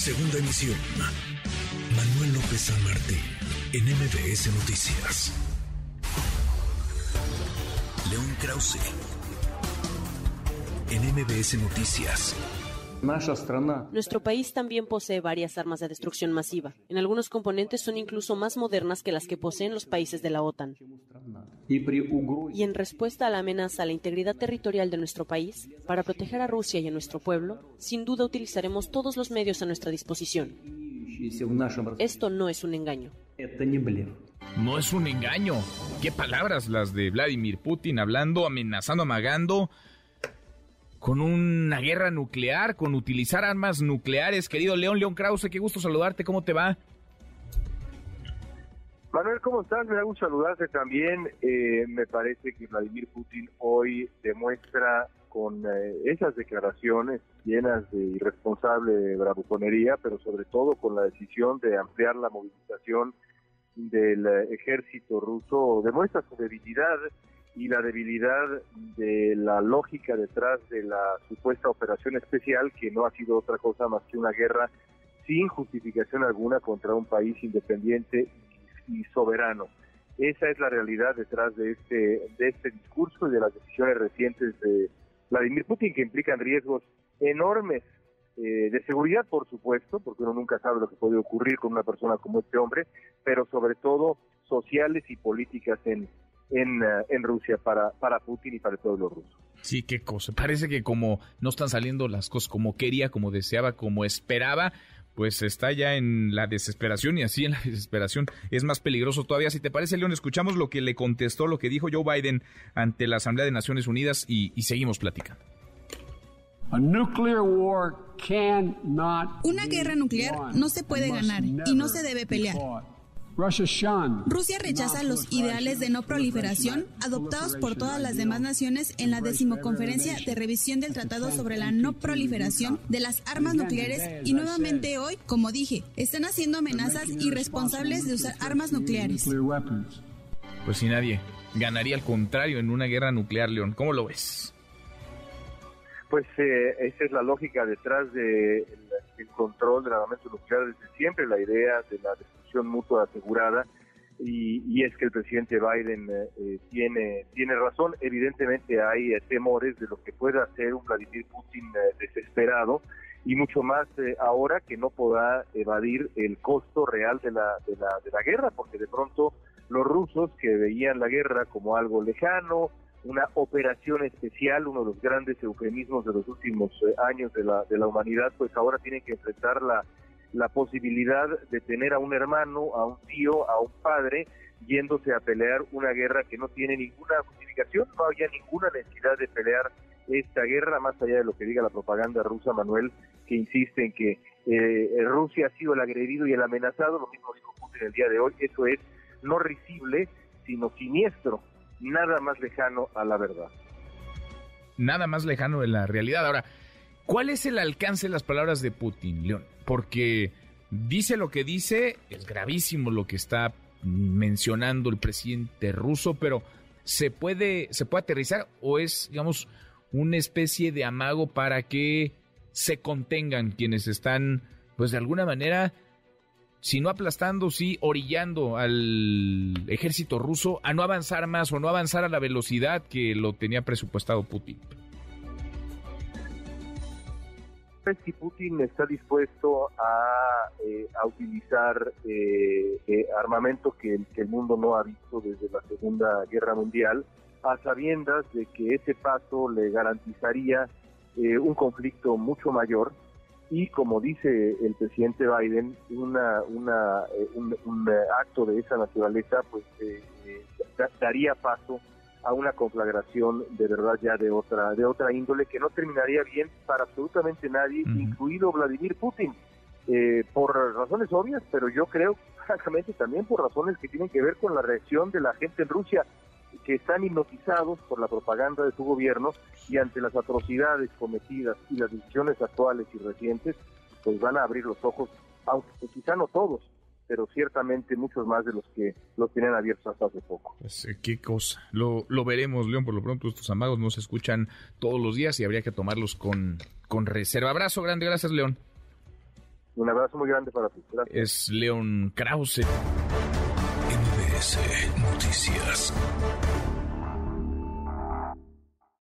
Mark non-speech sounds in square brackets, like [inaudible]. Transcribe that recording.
Segunda emisión. Manuel López San Martín, en MBS Noticias. León Krause, en MBS Noticias. Nuestro país también posee varias armas de destrucción masiva. En algunos componentes son incluso más modernas que las que poseen los países de la OTAN. Y en respuesta a la amenaza a la integridad territorial de nuestro país, para proteger a Rusia y a nuestro pueblo, sin duda utilizaremos todos los medios a nuestra disposición. Esto no es un engaño. No es un engaño. ¿Qué palabras las de Vladimir Putin hablando, amenazando, amagando? Con una guerra nuclear, con utilizar armas nucleares. Querido León, León Krause, qué gusto saludarte, ¿cómo te va? Manuel, ¿cómo estás? Me da gusto saludarte también. Eh, me parece que Vladimir Putin hoy demuestra con eh, esas declaraciones llenas de irresponsable bravuconería, pero sobre todo con la decisión de ampliar la movilización del eh, ejército ruso, demuestra su debilidad y la debilidad de la lógica detrás de la supuesta operación especial, que no ha sido otra cosa más que una guerra sin justificación alguna contra un país independiente y soberano. Esa es la realidad detrás de este, de este discurso y de las decisiones recientes de Vladimir Putin, que implican riesgos enormes eh, de seguridad, por supuesto, porque uno nunca sabe lo que puede ocurrir con una persona como este hombre, pero sobre todo sociales y políticas en, en, eh, en Rusia para, para Putin y para el pueblo ruso. Sí, qué cosa. Parece que como no están saliendo las cosas como quería, como deseaba, como esperaba, pues está ya en la desesperación y así en la [laughs] desesperación es más peligroso todavía. Si te parece, León, escuchamos lo que le contestó, lo que dijo Joe Biden ante la Asamblea de Naciones Unidas y, y seguimos platicando. Una guerra nuclear no se puede ganar y no se debe pelear. Rusia rechaza los ideales de no proliferación adoptados por todas las demás naciones en la decimoconferencia de revisión del Tratado sobre la no proliferación de las armas nucleares y nuevamente hoy, como dije, están haciendo amenazas irresponsables de usar armas nucleares. Pues si nadie ganaría al contrario en una guerra nuclear, León, ¿cómo lo ves? Pues eh, esa es la lógica detrás del de el control del armamento nuclear desde siempre, la idea de la mutua asegurada y, es que el presidente Biden eh, eh, tiene tiene razón. Evidentemente hay eh, temores de lo que pueda hacer un Vladimir Putin desesperado y mucho más ahora que no podrá evadir el costo real de la, de la de la guerra, porque de pronto los rusos que veían la guerra como algo lejano, una operación especial, uno de los grandes eufemismos de los últimos años de la, de la humanidad, pues ahora tienen que enfrentar la la posibilidad de tener a un hermano, a un tío, a un padre yéndose a pelear una guerra que no tiene ninguna justificación, no había ninguna necesidad de pelear esta guerra, más allá de lo que diga la propaganda rusa, Manuel, que insiste en que eh, Rusia ha sido el agredido y el amenazado, lo mismo dijo Putin el día de hoy, eso es no risible, sino siniestro, nada más lejano a la verdad. Nada más lejano de la realidad. Ahora, ¿Cuál es el alcance de las palabras de Putin, León? Porque dice lo que dice, es gravísimo lo que está mencionando el presidente ruso, pero ¿se puede, se puede aterrizar o es, digamos, una especie de amago para que se contengan quienes están, pues de alguna manera, si no aplastando, sí orillando al ejército ruso a no avanzar más o no avanzar a la velocidad que lo tenía presupuestado Putin? Si Putin está dispuesto a, eh, utilizar eh, eh, armamento que, el mundo no ha visto desde la Segunda Guerra Mundial, a sabiendas de que ese paso le garantizaría un conflicto mucho mayor. Y, como dice el presidente Biden, una, una, un, un, acto de esa naturaleza pues daría paso a una conflagración de verdad ya de otra de otra índole que no terminaría bien para absolutamente nadie, incluido Vladimir Putin, eh, por razones obvias, pero yo creo [laughs] francamente también por razones que tienen que ver con la reacción de la gente en Rusia, que están hipnotizados por la propaganda de su gobierno y ante las atrocidades cometidas y las decisiones actuales y recientes, pues van a abrir los ojos, aunque quizá no todos, pero ciertamente muchos más de los que los tenían abiertos hasta hace poco. Pues, eh, qué cosa. Lo, lo veremos, León. Por lo pronto, estos amagos no se escuchan todos los días y habría que tomarlos con, con reserva. Abrazo grande. Gracias, León. Un abrazo muy grande para ti. Es León Krause. MBS Noticias.